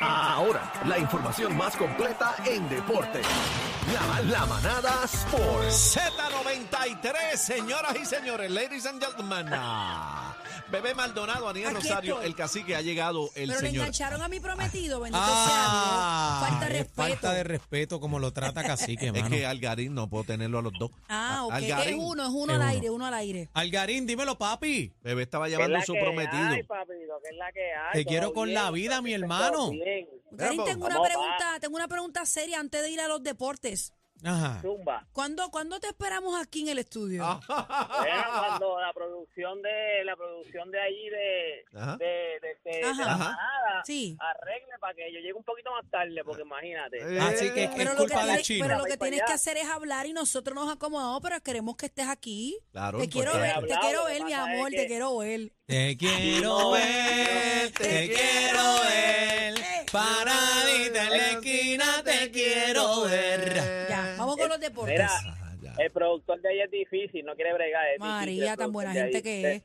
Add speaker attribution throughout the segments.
Speaker 1: Ahora, la información más completa en deporte. La, la manada Sports.
Speaker 2: Z93, señoras y señores, ladies and gentlemen. Ah, Bebé Maldonado, Aniel
Speaker 3: Aquí
Speaker 2: Rosario,
Speaker 3: estoy.
Speaker 2: el cacique ha llegado el
Speaker 3: Pero le
Speaker 2: señor.
Speaker 3: engancharon a mi prometido, bendito
Speaker 4: Ah,
Speaker 3: sea Dios. Falta de
Speaker 4: es
Speaker 3: respeto.
Speaker 4: falta de respeto como lo trata Cacique,
Speaker 2: Es
Speaker 4: mano.
Speaker 2: que Algarín no puedo tenerlo a los dos.
Speaker 3: Ah, ok. Es uno, es uno
Speaker 4: Es
Speaker 3: al
Speaker 4: uno.
Speaker 3: aire, uno al aire.
Speaker 4: Algarín, dímelo, papi.
Speaker 2: Bebé estaba
Speaker 5: ¿Qué es
Speaker 2: llamando a su prometido.
Speaker 5: hay, papito? ¿Qué es la que hay?
Speaker 4: Te
Speaker 5: ¿Todo
Speaker 4: quiero con la vida, mi
Speaker 5: ¿Todo
Speaker 4: hermano.
Speaker 3: tengo una pregunta, tengo una pregunta seria antes de ir a los deportes.
Speaker 4: Ajá.
Speaker 5: Zumba.
Speaker 3: ¿Cuándo, ¿Cuándo te esperamos aquí en el estudio?
Speaker 2: Ah.
Speaker 5: Bueno, cuando la producción de la producción de allí de
Speaker 2: Ajá.
Speaker 5: de, de, de- de
Speaker 3: Ajá.
Speaker 5: la
Speaker 2: Ajá.
Speaker 5: manada
Speaker 3: Sí.
Speaker 5: arregle para que yo llegue un poquito más tarde, porque imagínate.
Speaker 2: Eh,
Speaker 4: Así que
Speaker 3: Pero
Speaker 4: es
Speaker 3: lo, que
Speaker 4: culpa del
Speaker 3: tienes,
Speaker 4: chino.
Speaker 3: pero lo que
Speaker 5: Voy para
Speaker 3: tienes
Speaker 5: allá.
Speaker 3: que hacer es hablar y nosotros nos acomodamos, pero queremos que estés aquí.
Speaker 2: Claro,
Speaker 3: te quiero ver, te
Speaker 5: Hablado,
Speaker 3: quiero
Speaker 5: lo que
Speaker 3: ver, mi
Speaker 5: pasa es
Speaker 3: amor, te
Speaker 5: que-
Speaker 3: quiero ver.
Speaker 4: Te quiero ver, te quiero ver. Paradita en la esquina, te quiero ver.
Speaker 3: Ya, vamos con los deportes.
Speaker 5: Mira,
Speaker 2: ya.
Speaker 5: el productor de ahí es difícil, no quiere bregar. es
Speaker 3: María, tan buena gente
Speaker 5: ahí.
Speaker 3: que es.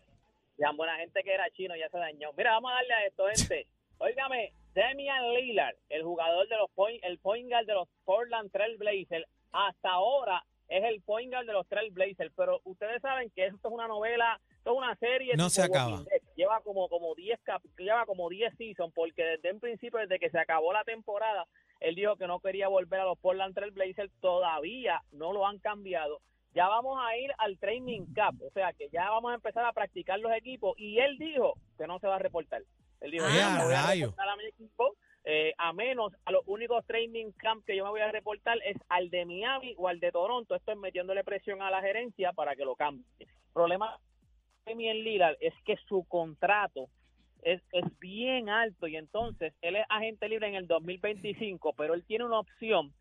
Speaker 5: Tan buena gente que era chino, ya se dañó. Mira, vamos a darle a esto, gente. Óigame, Damian Lillard, el jugador de los point, el point guard de los Portland Trail Blazers, hasta ahora es el point guard de los Trail Blazers, pero ustedes saben que esto es una novela, esto es una serie.
Speaker 4: No se acaba.
Speaker 5: Dead. Lleva como como 10 cap- lleva como 10 seasons porque desde un principio desde que se acabó la temporada, él dijo que no quería volver a los Portland Trail Blazers, todavía no lo han cambiado. Ya vamos a ir al training camp, o sea que ya vamos a empezar a practicar los equipos y él dijo que no se va a reportar. Él dijo,
Speaker 3: Ah,
Speaker 5: yo no voy a reportar a mi equipo, eh, a menos a los únicos training camp que yo me voy a reportar es al de Miami o al de Toronto. Esto es metiéndole presión a la gerencia para que lo cambie. El problema de Damian Lillard es que su contrato es, es bien alto y entonces él es agente libre en el 2025, pero él tiene una opción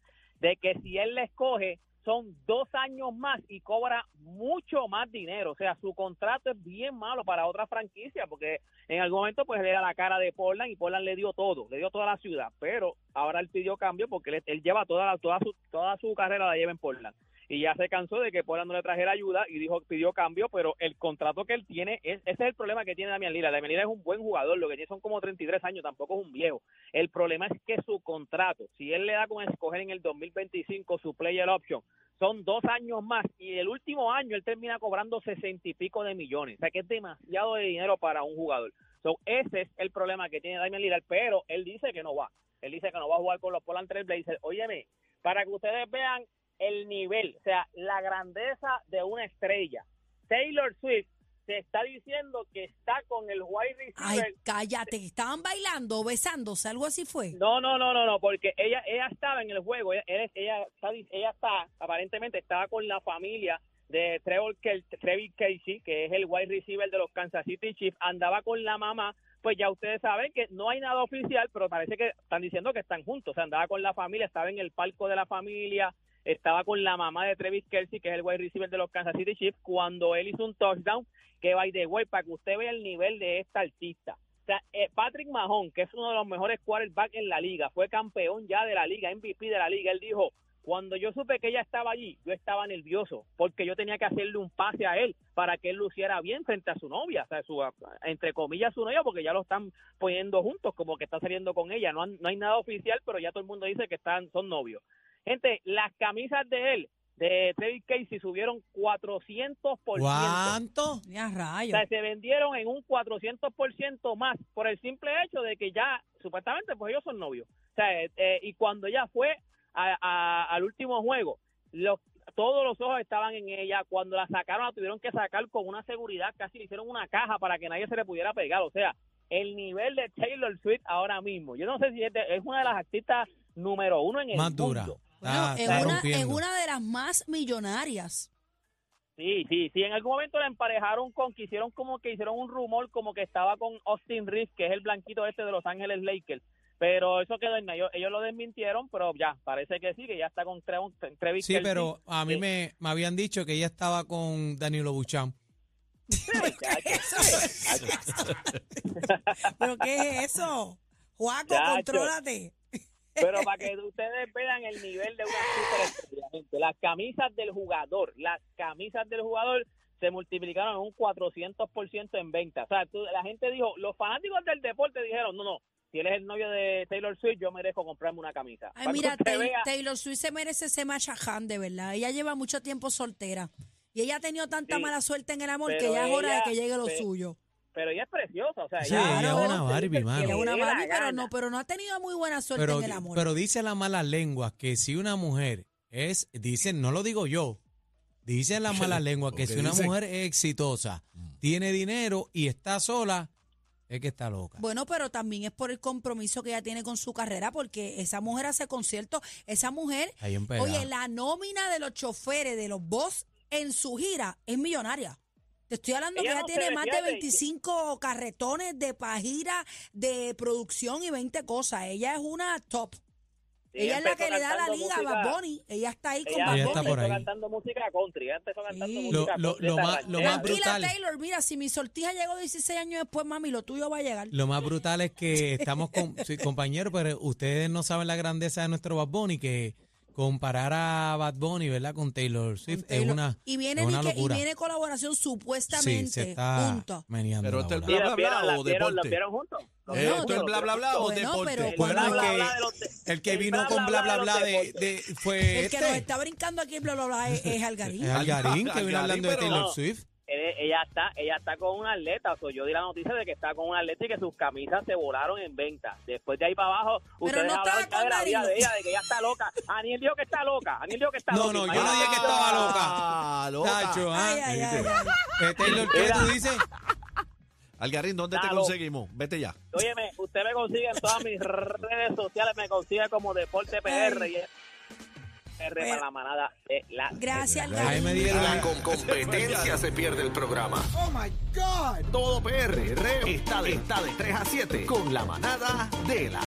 Speaker 5: de que si él le escoge son dos años más y cobra mucho más dinero. O sea, su contrato es bien malo para otra franquicia porque en algún momento pues era la cara de Portland y Portland le dio todo, le dio toda la ciudad, pero ahora él pidió cambio porque él, él lleva toda, la- toda, su, toda su carrera la lleva en Portland y ya se cansó de que Portland no le trajera ayuda y dijo pidió cambio, pero el contrato que él tiene, es, ese es el problema que tiene Damian Lillard. Damian Lillard es un buen jugador, lo que tiene son como 33 años, tampoco es un viejo. El problema es que su contrato, si él le da con escoger en el 2025 su player option, son dos años más y el último año él termina cobrando sesenta y pico de millones. O sea que es demasiado de dinero para un jugador. So, ese es el problema que tiene Damian Lillard, pero él dice que no va. Él dice que no va a jugar con los Portland Trail Blazers. Óyeme, para que ustedes vean el nivel, o sea, la grandeza de una estrella. Taylor Swift se está diciendo que está con el wide
Speaker 3: Ay,
Speaker 5: receiver
Speaker 3: cállate, estaban bailando, besándose, algo así fue.
Speaker 5: no, no, no, no, no, porque ella ella estaba en el juego, ella está, ella está aparentemente estaba con la familia de Trevor Trevor Casey, que es el wide receiver de los Kansas City Chiefs, andaba con la mamá, pues ya ustedes saben que no hay nada oficial, pero parece que están diciendo que están juntos, o sea, andaba con la familia, estaba en el palco de la familia, estaba con la mamá de Travis Kelsey, que es el wide receiver de los Kansas City Chiefs, cuando él hizo un touchdown, que by the way, para que usted vea el nivel de esta artista. O sea, eh, Patrick Mahon, que es uno de los mejores quarterbacks en la liga, fue campeón ya de la liga, MVP de la liga, él dijo, cuando yo supe que ella estaba allí, yo estaba nervioso, porque yo tenía que hacerle un pase a él para que él luciera bien frente a su novia, o sea, su, entre comillas su novia, porque ya lo están poniendo juntos, como que está saliendo con ella. No, no hay nada oficial, pero ya todo el mundo dice que están son novios. Gente, las camisas de él, de Travis Casey, subieron 400%.
Speaker 4: ¿Cuánto?
Speaker 3: Ya
Speaker 5: O
Speaker 3: rayos.
Speaker 5: sea, se vendieron en un 400% más por el simple hecho de que ya, supuestamente, pues ellos son novios. O sea, eh, eh, y cuando ella fue a- a- al último juego, los, todos los ojos estaban en ella. Cuando la sacaron, la tuvieron que sacar con una seguridad, casi le hicieron una caja para que nadie se le pudiera pegar. O sea, el nivel de Taylor Swift ahora mismo, yo no sé si es, de- es una de las artistas número uno en el
Speaker 4: Más dura.
Speaker 5: Mundo.
Speaker 3: Bueno,
Speaker 4: Está,
Speaker 3: en,
Speaker 4: está
Speaker 3: una, en
Speaker 4: rompiendo.
Speaker 3: una de las más millonarias.
Speaker 5: Sí, sí, sí. En algún momento la emparejaron con, que hicieron como que hicieron un rumor como que estaba con Austin Reeves, que es el blanquito este de Los Ángeles Lakers. Pero eso quedó en ellos, ellos lo desmintieron, pero ya, parece que sí, que ya está con Trevor, Travis
Speaker 4: Sí, pero a mí
Speaker 5: Sí.
Speaker 4: me, me habían dicho que ella estaba con Danilo Buchan.
Speaker 3: ¿Pero qué es eso? Juaco, contrólate.
Speaker 5: Pero para que ustedes vean el nivel de una superestrella, gente. Las camisas del jugador, las camisas del jugador se multiplicaron en un 400% en venta. O sea, tú- la gente dijo, los fanáticos del deporte dijeron, no, no, si él es el novio de Taylor Swift, yo merezco comprarme una camisa.
Speaker 3: Ay,
Speaker 5: Para
Speaker 3: mira,
Speaker 5: usted
Speaker 3: Tay-
Speaker 5: vea-
Speaker 3: Taylor Swift se merece ese machaján, de verdad. Ella lleva mucho tiempo soltera. Y ella ha tenido tanta
Speaker 5: Sí,
Speaker 3: mala suerte en el amor que ya es hora de que llegue lo suyo.
Speaker 5: Pero ella es preciosa, o sea,
Speaker 4: Sí,
Speaker 5: ella,
Speaker 4: ella es una Barbie, mano.
Speaker 3: Ella es
Speaker 5: Ella
Speaker 3: una Barbie, pero no, pero no ha tenido muy buena suerte
Speaker 4: Pero,
Speaker 3: en el amor.
Speaker 4: pero dice la mala lengua que si una mujer es, dicen, no lo digo yo, dicen la mala lengua que si una
Speaker 2: dicen-
Speaker 4: mujer es exitosa, tiene dinero y está sola, es que está loca.
Speaker 3: Bueno, pero también es por el compromiso que ella tiene con su carrera, porque esa mujer hace conciertos, esa mujer, oye, la nómina de los choferes, de los boss en su gira es millonaria. Te estoy hablando
Speaker 5: Ella
Speaker 3: que ella
Speaker 5: no se
Speaker 3: tiene más de
Speaker 5: defiende.
Speaker 3: 25 carretones de pajira, de producción y 20 cosas. Ella es una top.
Speaker 5: Sí,
Speaker 3: ella es la que le da la liga a
Speaker 5: música-
Speaker 3: Bad Bunny. Ella está ahí con
Speaker 5: Ella,
Speaker 3: Bad
Speaker 4: Ella está
Speaker 3: Bunny.
Speaker 4: por ahí.
Speaker 5: cantando música country, ella empezó cantando
Speaker 3: Sí.
Speaker 5: música
Speaker 4: Lo- lo-
Speaker 5: country,
Speaker 4: lo
Speaker 5: esa
Speaker 4: más- lo más
Speaker 3: Tranquila,
Speaker 4: brutal.
Speaker 3: Taylor, mira, si mi sortija llegó 16 años después, mami, lo tuyo va a llegar.
Speaker 4: Lo más brutal es que estamos con sí, compañeros, pero ustedes no saben la grandeza de nuestro Bad Bunny, que comparar a Bad Bunny, ¿verdad? Con Taylor Swift es
Speaker 3: Taylor.
Speaker 4: una,
Speaker 3: y viene,
Speaker 4: es una
Speaker 3: di que- y
Speaker 4: locura.
Speaker 3: viene colaboración
Speaker 4: sí,
Speaker 3: supuestamente.
Speaker 4: se está meneando
Speaker 2: Pero
Speaker 4: la
Speaker 2: este es.
Speaker 5: Sí,
Speaker 2: Bla, bla, bla, o deporte.
Speaker 5: las vieron juntos. Los
Speaker 2: Eh, ¿Esto es bla, bla, bla o deporte?
Speaker 3: pero
Speaker 5: El
Speaker 4: que- vino con
Speaker 5: bla,
Speaker 4: bla bla
Speaker 5: de
Speaker 4: fue
Speaker 3: El que
Speaker 4: este.
Speaker 3: nos está brincando aquí, bla, bla, bla, es, es Algarín.
Speaker 4: Es Algarín, que vino hablando de Taylor
Speaker 5: no.
Speaker 4: Swift.
Speaker 5: Ella está ella está con un atleta, o sea, yo di la noticia de que está con un atleta y que sus camisas se volaron en venta. Después de ahí para abajo, ustedes
Speaker 3: no
Speaker 5: hablaron de la vida de ella, de que ella está loca. Aniel dijo que está loca, Aniel dijo que está
Speaker 4: No,
Speaker 5: loca.
Speaker 4: no,
Speaker 5: Y
Speaker 4: yo no dije que estaba loca.
Speaker 2: Ah, loca.
Speaker 4: Tacho, ¿ah?
Speaker 3: Ay, ay, ay,
Speaker 4: ¿qué tú dices?
Speaker 2: Algarín, ¿dónde te conseguimos? Vete ya.
Speaker 5: Óyeme, usted me consigue en todas mis redes sociales, me consigue como Deporte PR
Speaker 3: Ay.
Speaker 5: y PR para la manada de la
Speaker 3: Gracias,
Speaker 4: Ahí me
Speaker 3: Algarín.
Speaker 4: dieron.
Speaker 1: Con competencia se pierde el programa. Oh my God. Todo PR está de, está de 3 a 7 con la manada de la